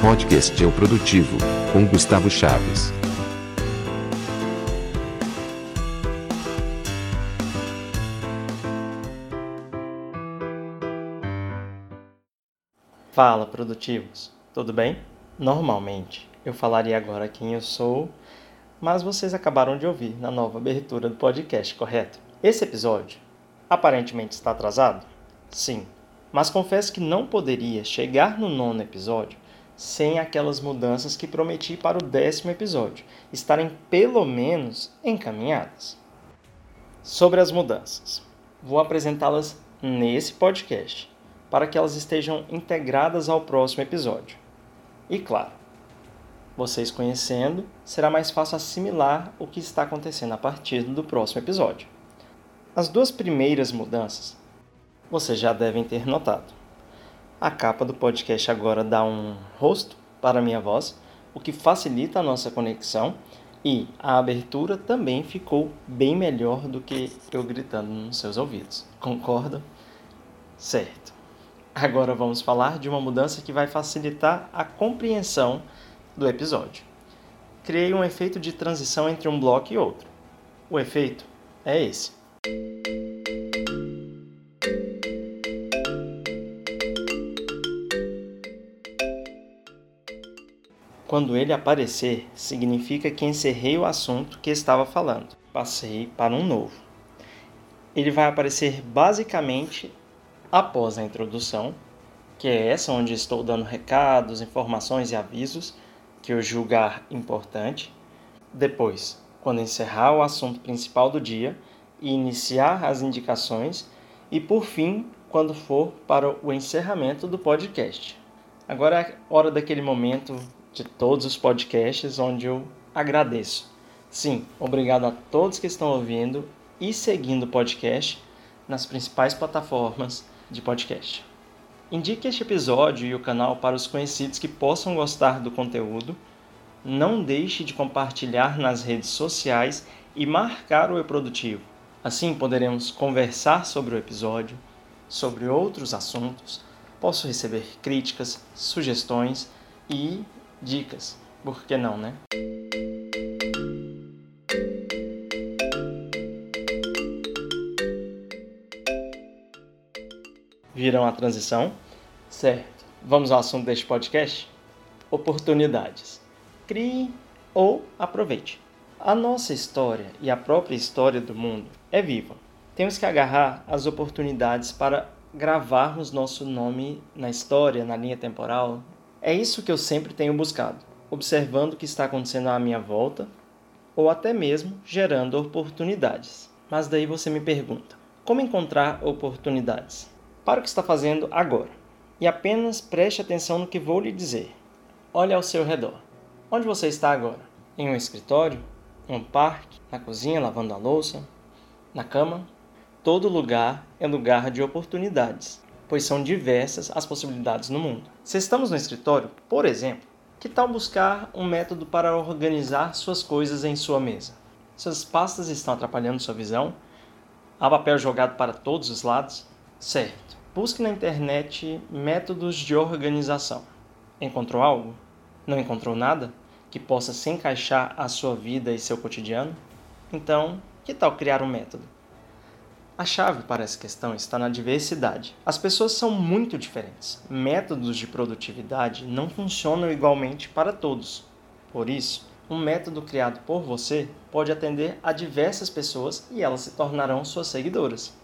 Podcast é o Produtivo, com Gustavo Chaves. Fala, produtivos! Tudo bem? Normalmente eu falaria agora quem eu sou, mas vocês acabaram de ouvir na nova abertura do podcast, correto? Esse episódio aparentemente está atrasado? Sim, mas confesso que não poderia chegar no nono episódio sem aquelas mudanças que prometi para o décimo episódio estarem pelo menos encaminhadas. Sobre as mudanças, vou apresentá-las nesse podcast para que elas estejam integradas ao próximo episódio. E claro, vocês conhecendo, será mais fácil assimilar o que está acontecendo a partir do próximo episódio. As duas primeiras mudanças vocês já devem ter notado. A capa do podcast agora dá um rosto para minha voz, o que facilita a nossa conexão e a abertura também ficou bem melhor do que eu gritando nos seus ouvidos. Concorda? Certo. Agora vamos falar de uma mudança que vai facilitar a compreensão do episódio. Criei um efeito de transição entre um bloco e outro. O efeito é esse. Quando ele aparecer, significa que encerrei o assunto que estava falando. Passei para um novo. Ele vai aparecer basicamente após a introdução, que é essa onde estou dando recados, informações e avisos que eu julgar importante. Depois, quando encerrar o assunto principal do dia e iniciar as indicações. E por fim, quando for para o encerramento do podcast. Agora é hora daquele momento de todos os podcasts onde eu agradeço. Sim, obrigado a todos que estão ouvindo e seguindo o podcast nas principais plataformas de podcast. Indique este episódio e o canal para os conhecidos que possam gostar do conteúdo. Não deixe de compartilhar nas redes sociais e marcar o E-Produtivo. Assim poderemos conversar sobre o episódio, sobre outros assuntos. Posso receber críticas, sugestões e dicas. Por que não, né? Viram a transição? Certo. Vamos ao assunto deste podcast? Oportunidades. Crie ou aproveite. A nossa história e a própria história do mundo é viva. Temos que agarrar as oportunidades para gravarmos nosso nome na história, na linha temporal, é isso que eu sempre tenho buscado, observando o que está acontecendo à minha volta ou até mesmo gerando oportunidades. Mas daí você me pergunta: como encontrar oportunidades? Para o que está fazendo agora e apenas preste atenção no que vou lhe dizer. Olhe ao seu redor. Onde você está agora? Em um escritório? Um parque? Na cozinha lavando a louça? Na cama? Todo lugar é lugar de oportunidades pois são diversas as possibilidades no mundo. Se estamos no escritório, por exemplo, que tal buscar um método para organizar suas coisas em sua mesa? Suas pastas estão atrapalhando sua visão? Há papel jogado para todos os lados? Certo. Busque na internet métodos de organização. Encontrou algo? Não encontrou nada que possa se encaixar à sua vida e seu cotidiano? Então, que tal criar um método? A chave para essa questão está na diversidade. As pessoas são muito diferentes. Métodos de produtividade não funcionam igualmente para todos. Por isso, um método criado por você pode atender a diversas pessoas e elas se tornarão suas seguidoras,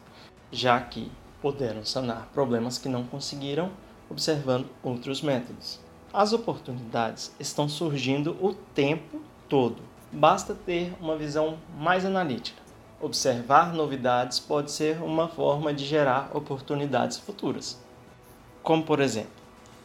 já que poderão sanar problemas que não conseguiram observando outros métodos. As oportunidades estão surgindo o tempo todo. Basta ter uma visão mais analítica observar novidades pode ser uma forma de gerar oportunidades futuras. Como, por exemplo,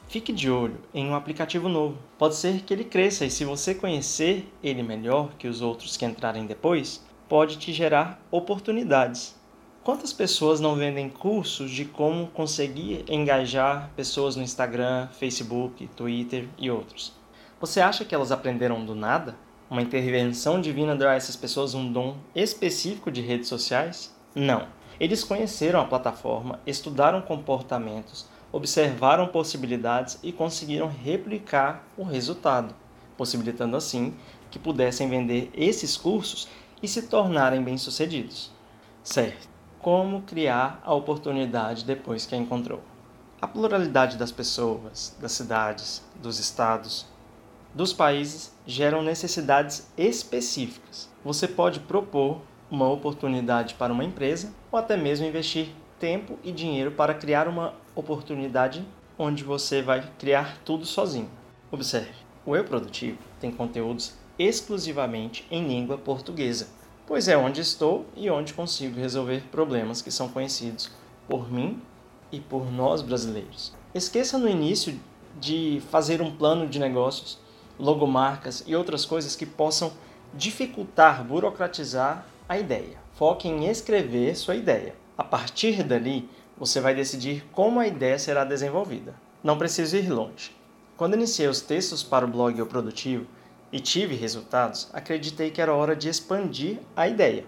fique de olho em um aplicativo novo. Pode ser que ele cresça e, se você conhecer ele melhor que os outros que entrarem depois, pode te gerar oportunidades. Quantas pessoas não vendem cursos de como conseguir engajar pessoas no Instagram, Facebook, Twitter e outros? Você acha que elas aprenderam do nada? Uma intervenção divina deu a essas pessoas um dom específico de redes sociais? Não. Eles conheceram a plataforma, estudaram comportamentos, observaram possibilidades e conseguiram replicar o resultado, possibilitando assim que pudessem vender esses cursos e se tornarem bem-sucedidos. Certo. Como criar a oportunidade depois que a encontrou? A pluralidade das pessoas, das cidades, dos estados, dos países geram necessidades específicas. Você pode propor uma oportunidade para uma empresa ou até mesmo investir tempo e dinheiro para criar uma oportunidade onde você vai criar tudo sozinho. Observe, o Eu Produtivo tem conteúdos exclusivamente em língua portuguesa, pois é onde estou e onde consigo resolver problemas que são conhecidos por mim e por nós brasileiros. Esqueça no início de fazer um plano de negócios, logomarcas e outras coisas que possam dificultar, burocratizar a ideia. Foque em escrever sua ideia. A partir dali, você vai decidir como a ideia será desenvolvida. Não preciso ir longe. Quando iniciei os textos para o blog Eu Produtivo e tive resultados, acreditei que era hora de expandir a ideia.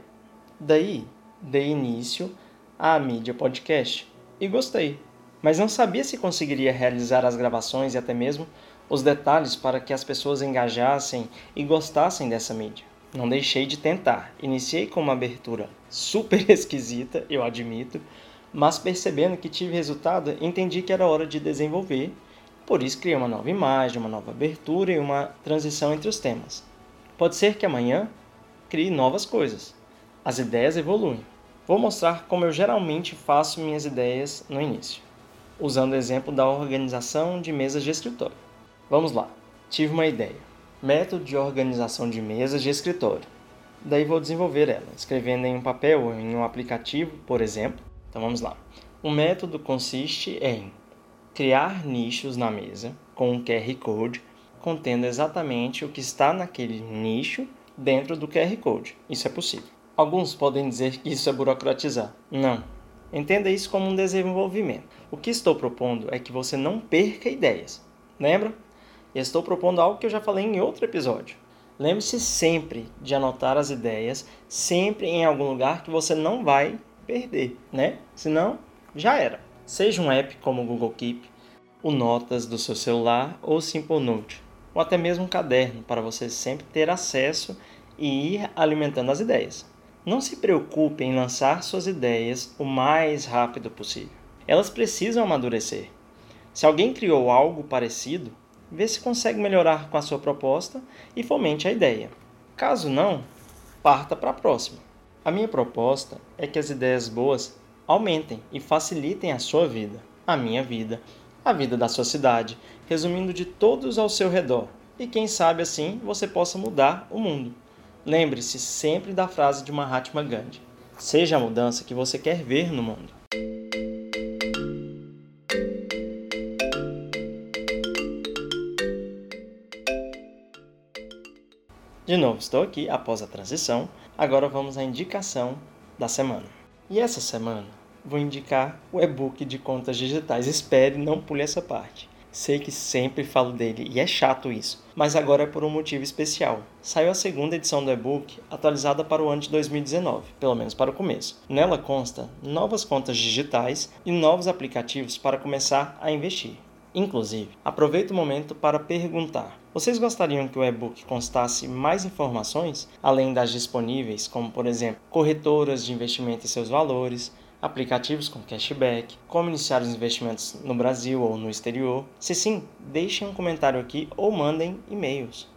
Daí, dei início à mídia podcast e gostei, mas não sabia se conseguiria realizar as gravações e até mesmo os detalhes para que as pessoas engajassem e gostassem dessa mídia. Não deixei de tentar. Iniciei com uma abertura super esquisita, eu admito, mas percebendo que tive resultado, entendi que era hora de desenvolver. Por isso criei uma nova imagem, uma nova abertura e uma transição entre os temas. Pode ser que amanhã crie novas coisas. As ideias evoluem. Vou mostrar como eu geralmente faço minhas ideias no início, usando o exemplo da organização de mesas de escritório. Vamos lá. Tive uma ideia método de organização de mesas de escritório. Daí vou desenvolver ela, escrevendo em um papel ou em um aplicativo, por exemplo. Então vamos lá. O método consiste em criar nichos na mesa com um QR Code contendo exatamente o que está naquele nicho dentro do QR Code. Isso é possível. Alguns podem dizer que isso é burocratizar. Não. Entenda isso como um desenvolvimento. O que estou propondo é que você não perca ideias. Lembra? Estou propondo algo que eu já falei em outro episódio. Lembre-se sempre de anotar as ideias, sempre em algum lugar que você não vai perder, né? Senão, já era. Seja um app como o Google Keep, o Notas do seu celular ou o Simple Note, ou até mesmo um caderno para você sempre ter acesso e ir alimentando as ideias. Não se preocupe em lançar suas ideias o mais rápido possível. Elas precisam amadurecer. Se alguém criou algo parecido, vê se consegue melhorar com a sua proposta e fomente a ideia. Caso não, parta para a próxima. A minha proposta é que as ideias boas aumentem e facilitem a sua vida, a minha vida, a vida da sua cidade, resumindo de todos ao seu redor. E quem sabe assim você possa mudar o mundo. Lembre-se sempre da frase de Mahatma Gandhi: Seja a mudança que você quer ver no mundo. De novo, estou aqui após a transição. Agora vamos à indicação da semana. E essa semana vou indicar o e-book de contas digitais. Espere, não pule essa parte. Sei que sempre falo dele e é chato isso, mas agora é por um motivo especial. Saiu a segunda edição do e-book, atualizada para o ano de 2019, pelo menos para o começo. Nela consta novas contas digitais e novos aplicativos para começar a investir. Inclusive, aproveito o momento para perguntar: vocês gostariam que o e-book constasse mais informações, além das disponíveis, como por exemplo, corretoras de investimento e seus valores, aplicativos com cashback, como iniciar os investimentos no Brasil ou no exterior? Se sim, deixem um comentário aqui ou mandem e-mails.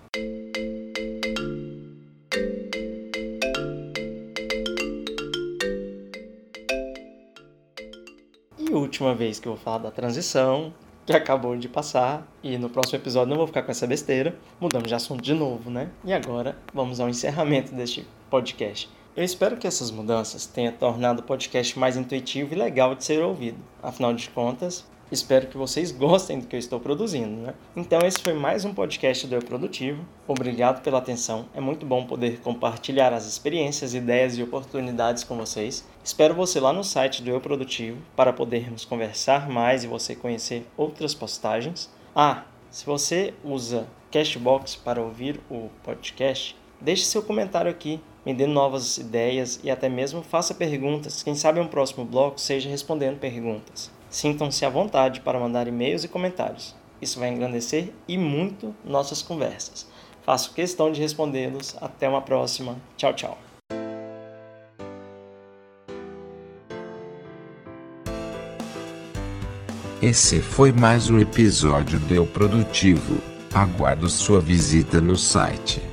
E última vez que eu vou falar da transição, que acabou de passar e no próximo episódio não vou ficar com essa besteira. Mudamos de assunto de novo, né? E agora vamos ao encerramento deste podcast. Eu espero que essas mudanças tenham tornado o podcast mais intuitivo e legal de ser ouvido. Afinal de contas, Espero que vocês gostem do que eu estou produzindo, né? Então esse foi mais um podcast do Eu Produtivo. Obrigado pela atenção. É muito bom poder compartilhar as experiências, ideias e oportunidades com vocês. Espero você lá no site do Eu Produtivo para podermos conversar mais e você conhecer outras postagens. Ah, se você usa Cashbox para ouvir o podcast, deixe seu comentário aqui, me dê novas ideias e até mesmo faça perguntas. Quem sabe um próximo bloco seja respondendo perguntas. Sintam-se à vontade para mandar e-mails e comentários. Isso vai engrandecer e muito nossas conversas. Faço questão de respondê-los. Até uma próxima. Tchau, tchau. Esse foi mais um episódio do Eu Produtivo. Aguardo sua visita no site